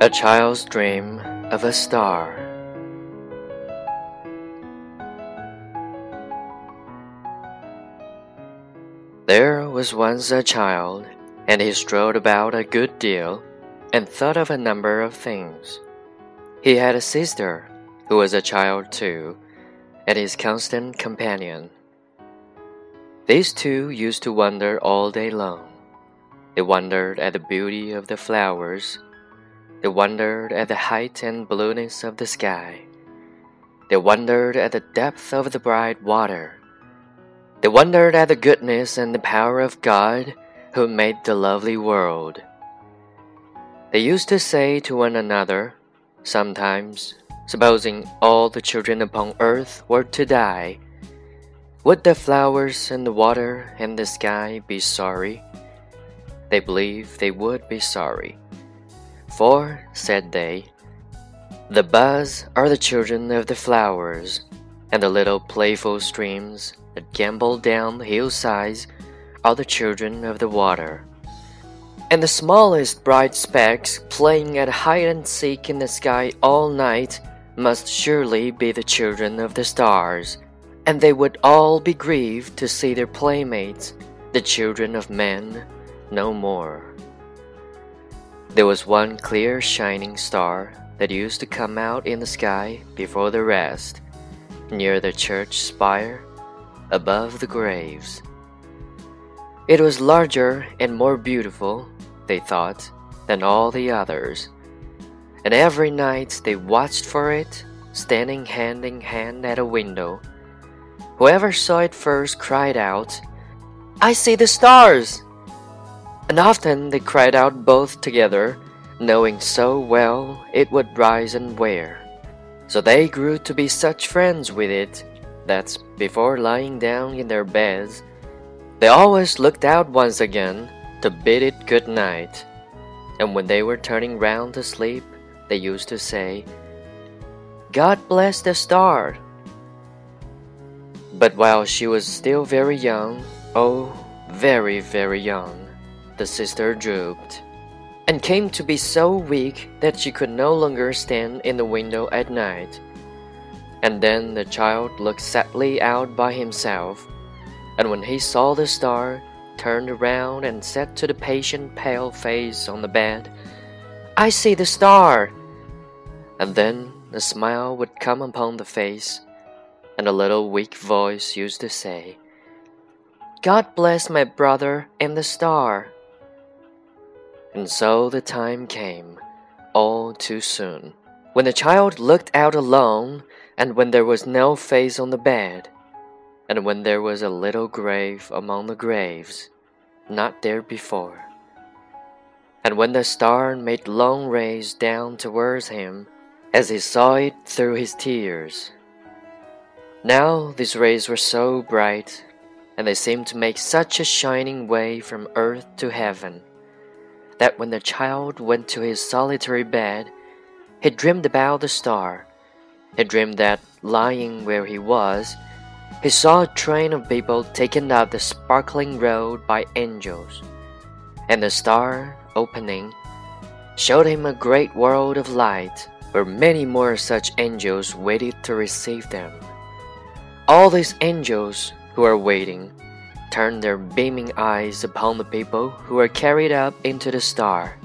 A Child's Dream of a Star. There was once a child, and he strolled about a good deal and thought of a number of things. He had a sister who was a child too, and his constant companion. These two used to wander all day long. They wondered at the beauty of the flowers they wondered at the height and blueness of the sky. They wondered at the depth of the bright water. They wondered at the goodness and the power of God who made the lovely world. They used to say to one another, sometimes, supposing all the children upon earth were to die, would the flowers and the water and the sky be sorry? They believed they would be sorry. For, said they, the buds are the children of the flowers, and the little playful streams that gambol down the hillsides are the children of the water. And the smallest bright specks playing at hide and seek in the sky all night must surely be the children of the stars, and they would all be grieved to see their playmates, the children of men, no more. There was one clear shining star that used to come out in the sky before the rest, near the church spire, above the graves. It was larger and more beautiful, they thought, than all the others, and every night they watched for it, standing hand in hand at a window. Whoever saw it first cried out, I see the stars! And often they cried out both together, knowing so well it would rise and where. So they grew to be such friends with it that before lying down in their beds, they always looked out once again to bid it good night. And when they were turning round to sleep, they used to say, God bless the star. But while she was still very young, oh, very, very young, the sister drooped, and came to be so weak that she could no longer stand in the window at night. And then the child looked sadly out by himself, and when he saw the star, turned around and said to the patient pale face on the bed, I see the star! And then a smile would come upon the face, and a little weak voice used to say, God bless my brother and the star. And so the time came, all too soon, when the child looked out alone, and when there was no face on the bed, and when there was a little grave among the graves, not there before. And when the star made long rays down towards him, as he saw it through his tears. Now these rays were so bright, and they seemed to make such a shining way from earth to heaven that when the child went to his solitary bed, he dreamed about the star. He dreamed that, lying where he was, he saw a train of people taken up the sparkling road by angels, and the star, opening, showed him a great world of light where many more such angels waited to receive them. All these angels who are waiting turned their beaming eyes upon the people who were carried up into the star.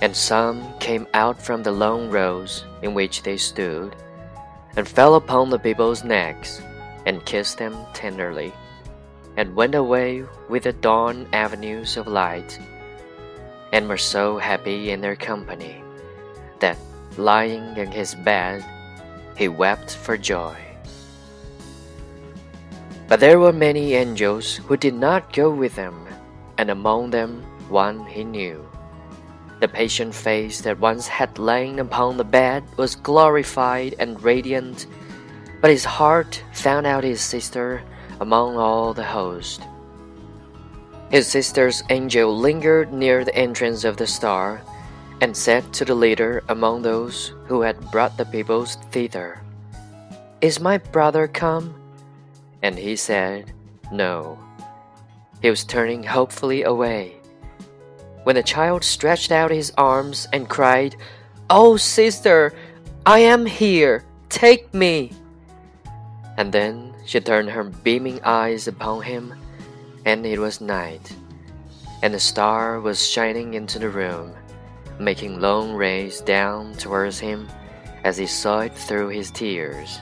And some came out from the long rows in which they stood, and fell upon the people's necks, and kissed them tenderly, and went away with the dawn avenues of light, and were so happy in their company that, lying in his bed, he wept for joy. But there were many angels who did not go with them, and among them one he knew. The patient face that once had lain upon the bed was glorified and radiant, but his heart found out his sister among all the host. His sister's angel lingered near the entrance of the star, and said to the leader among those who had brought the people thither, Is my brother come? And he said, No. He was turning hopefully away. when the child stretched out his arms and cried, Oh, sister, I am here, take me. And then she turned her beaming eyes upon him, and it was night, and the star was shining into the room, making long rays down towards him as he saw it through his tears.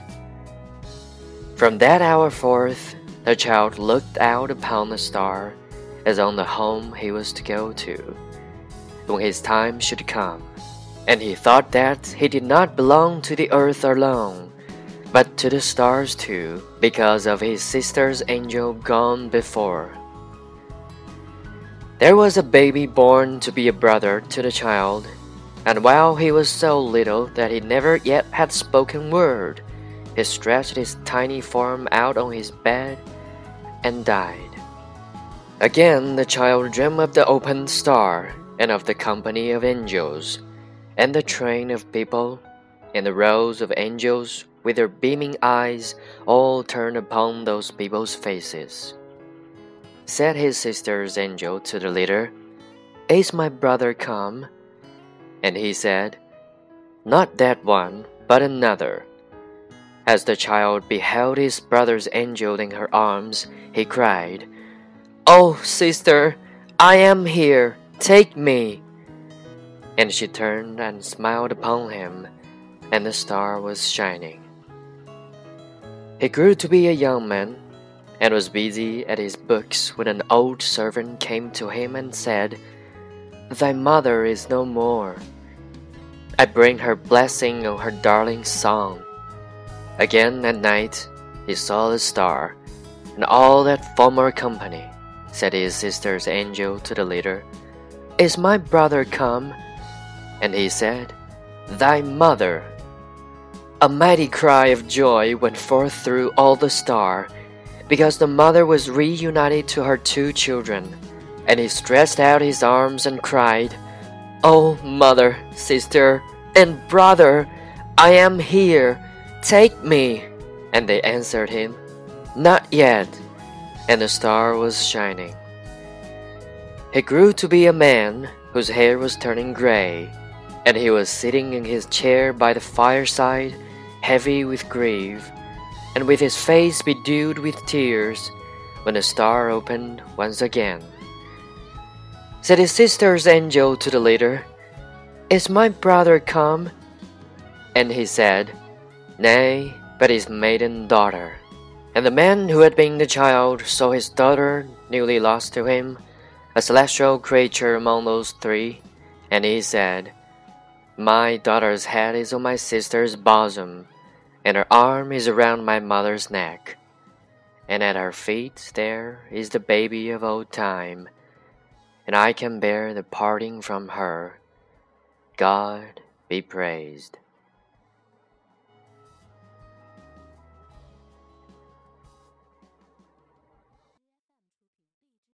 From that hour forth, the child looked out upon the star as on the home he was to go to when his time should come, and he thought that he did not belong to the earth alone, but to the stars too, because of his sister's angel gone before. There was a baby born to be a brother to the child, and while he was so little that he never yet had spoken word, he stretched his tiny form out on his bed and died. Again, the child dreamed of the open star and of the company of angels, and the train of people, and the rows of angels with their beaming eyes all turned upon those people's faces. Said his sister's angel to the leader, Is my brother come? And he said, Not that one, but another. As the child beheld his brother's angel in her arms, he cried, Oh, sister, I am here, take me. And she turned and smiled upon him, and the star was shining. He grew to be a young man, and was busy at his books when an old servant came to him and said, Thy mother is no more. I bring her blessing on her darling son. Again at night he saw the star, and all that former company. Said his sister's angel to the leader, Is my brother come? And he said, Thy mother. A mighty cry of joy went forth through all the star, because the mother was reunited to her two children. And he stretched out his arms and cried, Oh, mother, sister, and brother, I am here. Take me. And they answered him, Not yet. And the star was shining. He grew to be a man whose hair was turning gray, and he was sitting in his chair by the fireside, heavy with grief, and with his face bedewed with tears, when the star opened once again. Said his sister's angel to the leader, Is my brother come? And he said, Nay, but his maiden daughter. And the man who had been the child saw his daughter newly lost to him, a celestial creature among those three, and he said, My daughter's head is on my sister's bosom, and her arm is around my mother's neck, and at her feet there is the baby of old time and I can bear the parting from her. God be praised.